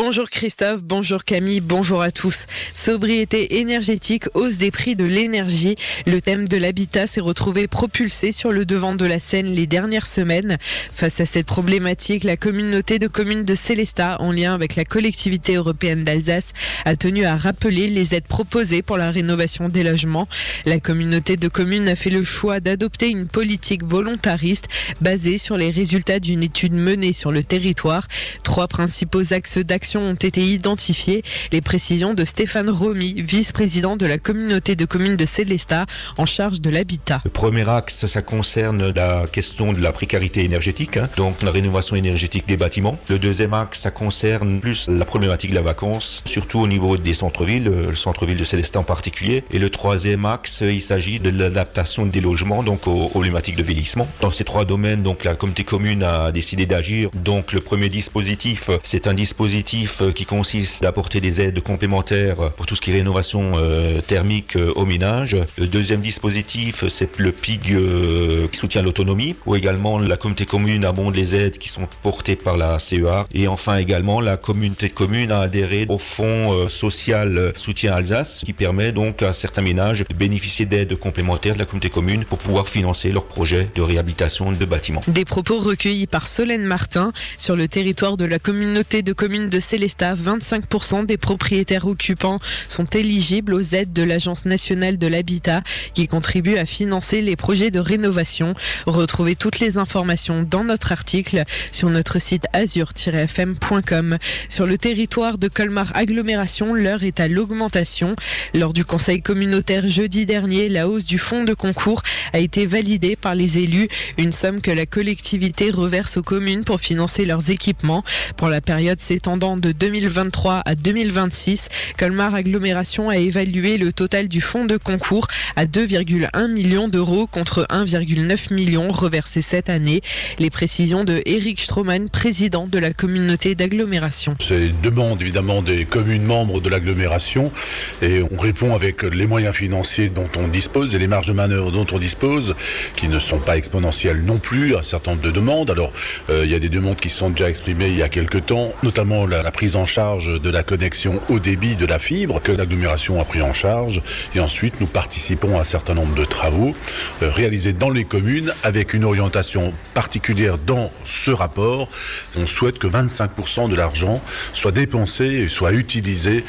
Bonjour Christophe, bonjour Camille, bonjour à tous. Sobriété énergétique, hausse des prix de l'énergie. Le thème de l'habitat s'est retrouvé propulsé sur le devant de la scène les dernières semaines. Face à cette problématique, la communauté de communes de Célestat, en lien avec la collectivité européenne d'Alsace, a tenu à rappeler les aides proposées pour la rénovation des logements. La communauté de communes a fait le choix d'adopter une politique volontariste basée sur les résultats d'une étude menée sur le territoire. Trois principaux axes d'action ont été identifiés. Les précisions de Stéphane Romy, vice-président de la communauté de communes de Célestat, en charge de l'habitat. Le premier axe, ça concerne la question de la précarité énergétique, hein, donc la rénovation énergétique des bâtiments. Le deuxième axe, ça concerne plus la problématique de la vacance, surtout au niveau des centres-villes, le centre-ville de Célestat en particulier. Et le troisième axe, il s'agit de l'adaptation des logements, donc aux problématiques de vieillissement. Dans ces trois domaines, donc la communauté commune a décidé d'agir. Donc le premier dispositif, c'est un dispositif euh, qui consiste à apporter des aides complémentaires pour tout ce qui est rénovation euh, thermique euh, au ménage. Le deuxième dispositif, c'est le PIG qui soutient l'autonomie, ou également la communauté commune abonde les aides qui sont portées par la CEA. Et enfin également, la communauté commune a adhéré au fonds social soutien Alsace, qui permet donc à certains ménages de bénéficier d'aides complémentaires de la communauté commune pour pouvoir financer leurs projets de réhabilitation de bâtiments. Des propos recueillis par Solène Martin sur le territoire de la communauté de communes de Célestat, 25% des propriétaires occupants sont éligibles aux aides de l'Agence nationale de l'habitat qui contribue à financer les projets de rénovation. Retrouvez toutes les informations dans notre article sur notre site azur-fm.com. Sur le territoire de Colmar Agglomération, l'heure est à l'augmentation. Lors du conseil communautaire jeudi dernier, la hausse du fonds de concours a été validée par les élus, une somme que la collectivité reverse aux communes pour financer leurs équipements. Pour la période s'étendant de 2023 à 2026, Colmar Agglomération a évalué le total du fonds de concours à 2,1 millions d'euros contre 1,9 million reversés cette année. Les précisions de Eric Stroman, président de la communauté d'agglomération. C'est demande évidemment des communes membres de l'agglomération et on répond avec les moyens financiers dont on dispose et les marges de manœuvre dont on dispose, qui ne sont pas exponentielles non plus, un certain nombre de demandes. Alors, euh, il y a des demandes qui sont déjà exprimées il y a quelques temps, notamment la, la, prise en charge de la connexion au débit de la fibre que l'agglomération a pris en charge. Et ensuite, nous participons à un certain nombre de travaux euh, réalisés dans les communes avec une orientation particulière dans ce rapport. On souhaite que 25% de l'argent soit dépensé et soit utilisé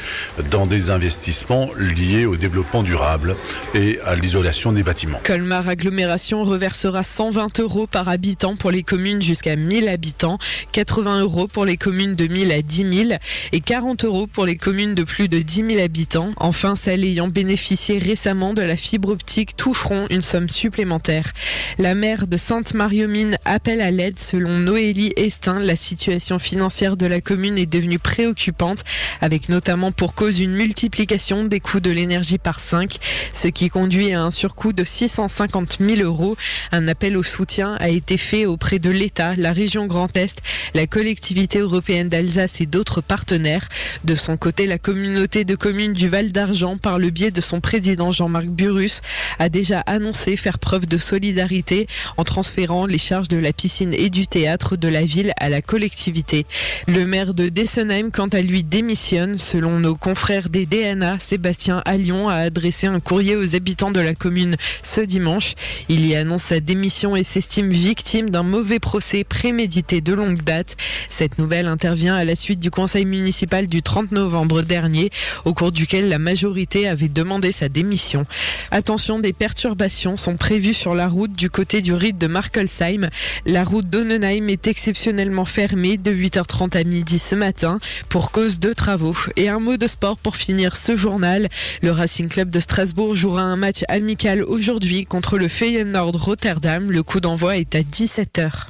dans des investissements liés au développement durable et à l'isolation des bâtiments. Colmar Agglomération reversera 120 euros par habitant pour les communes jusqu'à 1000 habitants, 80 euros pour les communes de 1000 à 10 000 et 40 euros pour les communes de plus de 10 000 habitants. Enfin, celles ayant bénéficié récemment de la fibre optique toucheront une somme supplémentaire. La maire de Sainte-Mariomine appelle à l'aide. Selon Noélie Estin, la situation financière de la commune est devenue préoccupante, avec notamment pour cause une multiplication des coûts de l'énergie par 5, ce qui conduit à un surcoût de 650 000 euros. Un appel au soutien a été fait auprès de l'État, la région Grand Est, la collectivité européenne d'Alsace et d'autres partenaires. De son côté, la communauté de communes du Val d'Argent, par le biais de son président Jean-Marc Burus, a déjà annoncé faire preuve de solidarité en transférant les charges de la piscine et du théâtre de la ville à la collectivité. Le maire de Dessenheim, quant à lui, démissionne. Selon nos confrères des DNA, Sébastien Allion a adressé un courrier aux habitants de la commune ce dimanche. Il y annonce sa démission et s'estime victime d'un mauvais procès prémédité de longue date. Cette nouvelle intervient à la suite du conseil municipal du 30 novembre dernier, au cours duquel la majorité avait demandé sa démission. Attention, des perturbations sont prévues sur la route du côté du rite de Markelsheim. La route d'Onnenheim est exceptionnellement fermée de 8h30 à midi ce matin pour cause de travaux. Et un mot de sport pour finir ce journal. Le Racing Club de Strasbourg jouera un match amical aujourd'hui contre le Feyenoord Rotterdam. Le coup d'envoi est à 17h.